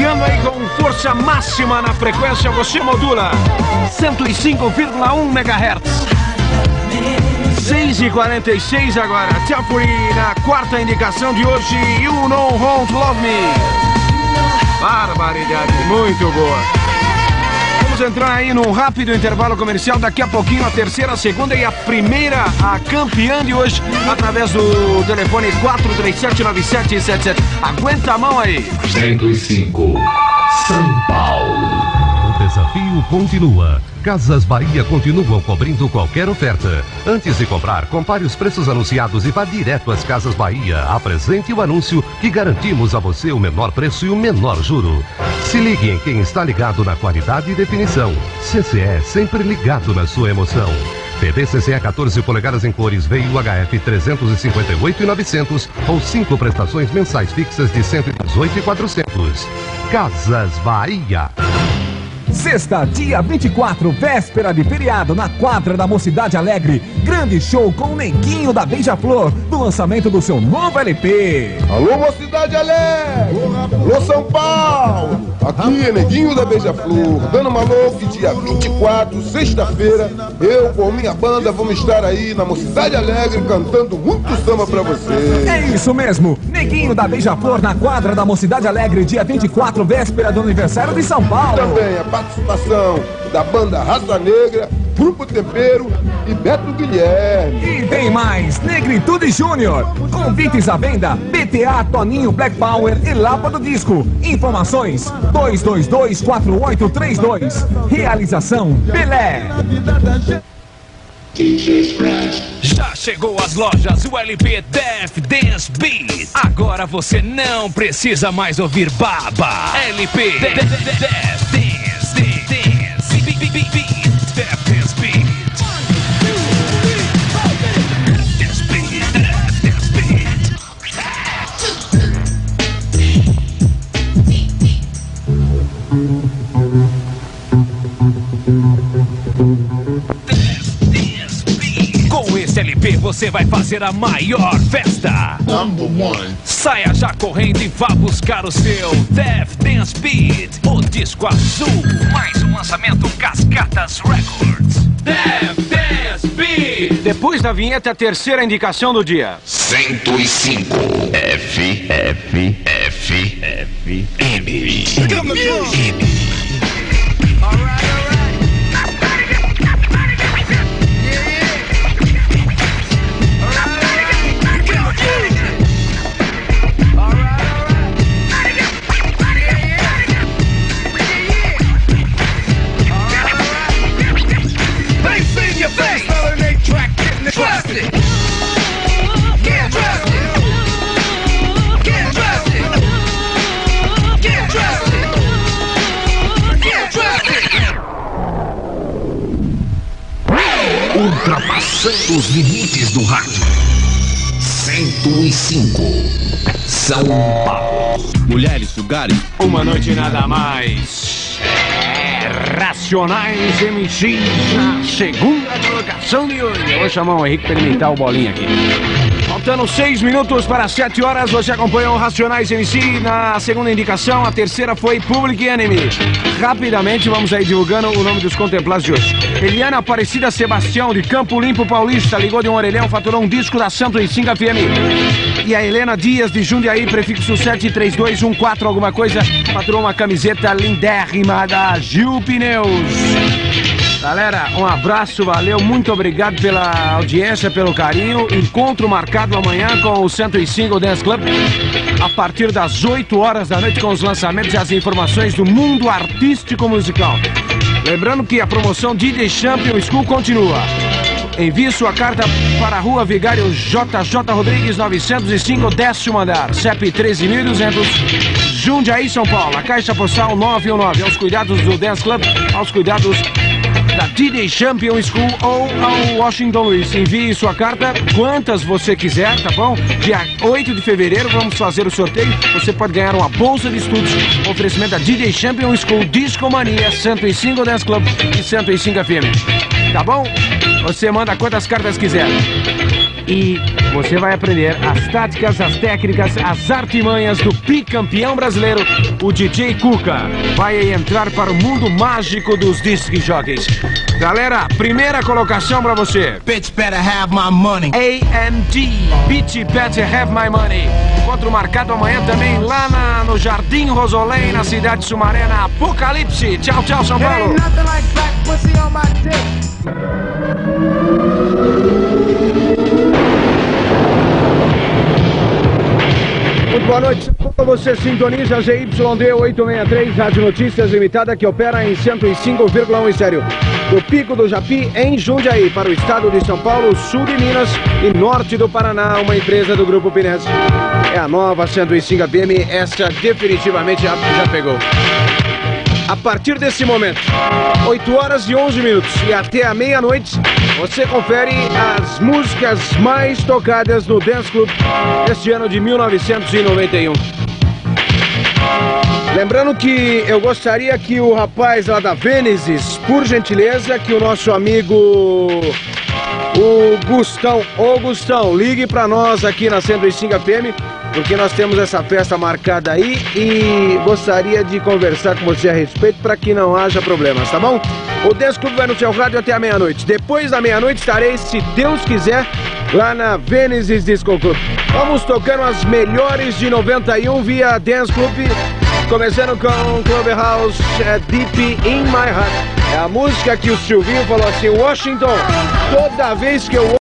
iniciando aí com força máxima na frequência, você modula 105,1 MHz. 6 e 46 agora. Tchapuri na quarta indicação de hoje. You Know Won't Love Me. Barbaridade, muito boa. Vamos entrar aí num rápido intervalo comercial. Daqui a pouquinho a terceira, a segunda e a primeira, a campeã de hoje, através do telefone 4379777. Aguenta a mão aí. 105. São Paulo. O desafio continua. Casas Bahia continuam cobrindo qualquer oferta. Antes de comprar, compare os preços anunciados e vá direto às Casas Bahia. Apresente o anúncio que garantimos a você o menor preço e o menor juro. Se ligue em quem está ligado na qualidade e definição. CCE sempre ligado na sua emoção. TV CCE 14 polegadas em cores veio HF 358 e 900 ou cinco prestações mensais fixas de 118 e 400. Casas Bahia. Sexta, dia 24, véspera de feriado, na quadra da Mocidade Alegre. Grande show com o Neguinho da Beija-Flor, do lançamento do seu novo LP. Alô, Mocidade Alegre! Alô, São Paulo! Aqui é Neguinho da Beija-Flor, dando uma louca dia 24, sexta-feira. Eu, com minha banda, vamos estar aí na Mocidade Alegre cantando muito samba pra você. É isso mesmo, Neguinho da Beija-Flor na quadra da Mocidade Alegre, dia 24, véspera do aniversário de São Paulo. Também a participação da banda Raça Negra, Grupo Tempero e Beto Guilherme. E tem mais, Negritude Júnior. Convites à venda, BTA, Toninho, Black Power e Lapa do Disco. Informações, 2224832. Realização, Pelé. Já chegou às lojas o LP Def Dance Beat. Agora você não precisa mais ouvir baba. LP Def Dance você vai fazer a maior festa. Number one. Saia já correndo e vá buscar o seu Death Dance Beat, o disco azul. Mais um lançamento Cascatas Records. Death Dance Beat. Depois da vinheta, a terceira indicação do dia. 105. F, F, F, F, M. Face in Ultrapassando os limites do rádio. 105. São Paulo. Mulheres, lugares, Uma noite nada mais. É Racionais MC na segunda colocação de hoje. Eu vou chamar o Henrique para alimentar o bolinho aqui. Faltando seis minutos para sete horas, você acompanhou o Racionais MC na segunda indicação. A terceira foi Public Enemy. Rapidamente vamos aí divulgando o nome dos contemplados de hoje. Eliana Aparecida Sebastião, de Campo Limpo Paulista, ligou de um orelhão, faturou um disco da Santo em 5 FM. E a Helena Dias, de Jundiaí, prefixo 73214, alguma coisa, faturou uma camiseta lindérrima da Gil Pneus. Galera, um abraço, valeu, muito obrigado pela audiência, pelo carinho. Encontro marcado amanhã com o 105 Dance Club, a partir das 8 horas da noite, com os lançamentos e as informações do mundo artístico musical. Lembrando que a promoção DJ Champion School continua. Envie sua carta para a Rua Vigário JJ Rodrigues 905, décimo andar, CEP 13200, Jundiaí, São Paulo. A caixa postal 919, aos cuidados do Dance Club, aos cuidados da Champion School ou ao Washington Luiz. Envie sua carta, quantas você quiser, tá bom? Dia 8 de fevereiro vamos fazer o sorteio. Você pode ganhar uma bolsa de estudos, oferecimento da DJ Champion School, Disco Mania, 105 Dance Club e 105 FM. Tá bom? Você manda quantas cartas quiser. E você vai aprender as táticas, as técnicas, as artimanhas do bicampeão brasileiro, o DJ Cuca. Vai entrar para o mundo mágico dos disc jockeys. Galera, primeira colocação para você. Bitch better have my money. AMD, Beat Better Have My Money. Encontro marcado amanhã também lá na- no Jardim Rosolém, na cidade de Sumaré, na Apocalipse. Tchau, tchau, São Paulo. Boa noite. Você sintoniza ZYD 863, Rádio Notícias Limitada, que opera em 105,1 em sério. Do Pico do Japi, em Jundiaí, para o estado de São Paulo, sul de Minas e norte do Paraná, uma empresa do Grupo Pinés. É a nova 105 PM, essa definitivamente já, já pegou. A partir desse momento, 8 horas e 11 minutos e até a meia-noite, você confere as músicas mais tocadas no Dance Club este ano de 1991. Lembrando que eu gostaria que o rapaz lá da Vênesis, por gentileza, que o nosso amigo o Gustão, ô Gustão, ligue pra nós aqui na 105 FM, porque nós temos essa festa marcada aí e gostaria de conversar com você a respeito para que não haja problemas, tá bom? O Club vai no seu rádio até a meia-noite. Depois da meia-noite estarei, se Deus quiser, lá na Vênesis Disco Club. Vamos tocando as melhores de 91 via Dance Club, começando com Clubhouse é, Deep in My Heart. É a música que o Silvinho falou assim, Washington, toda vez que eu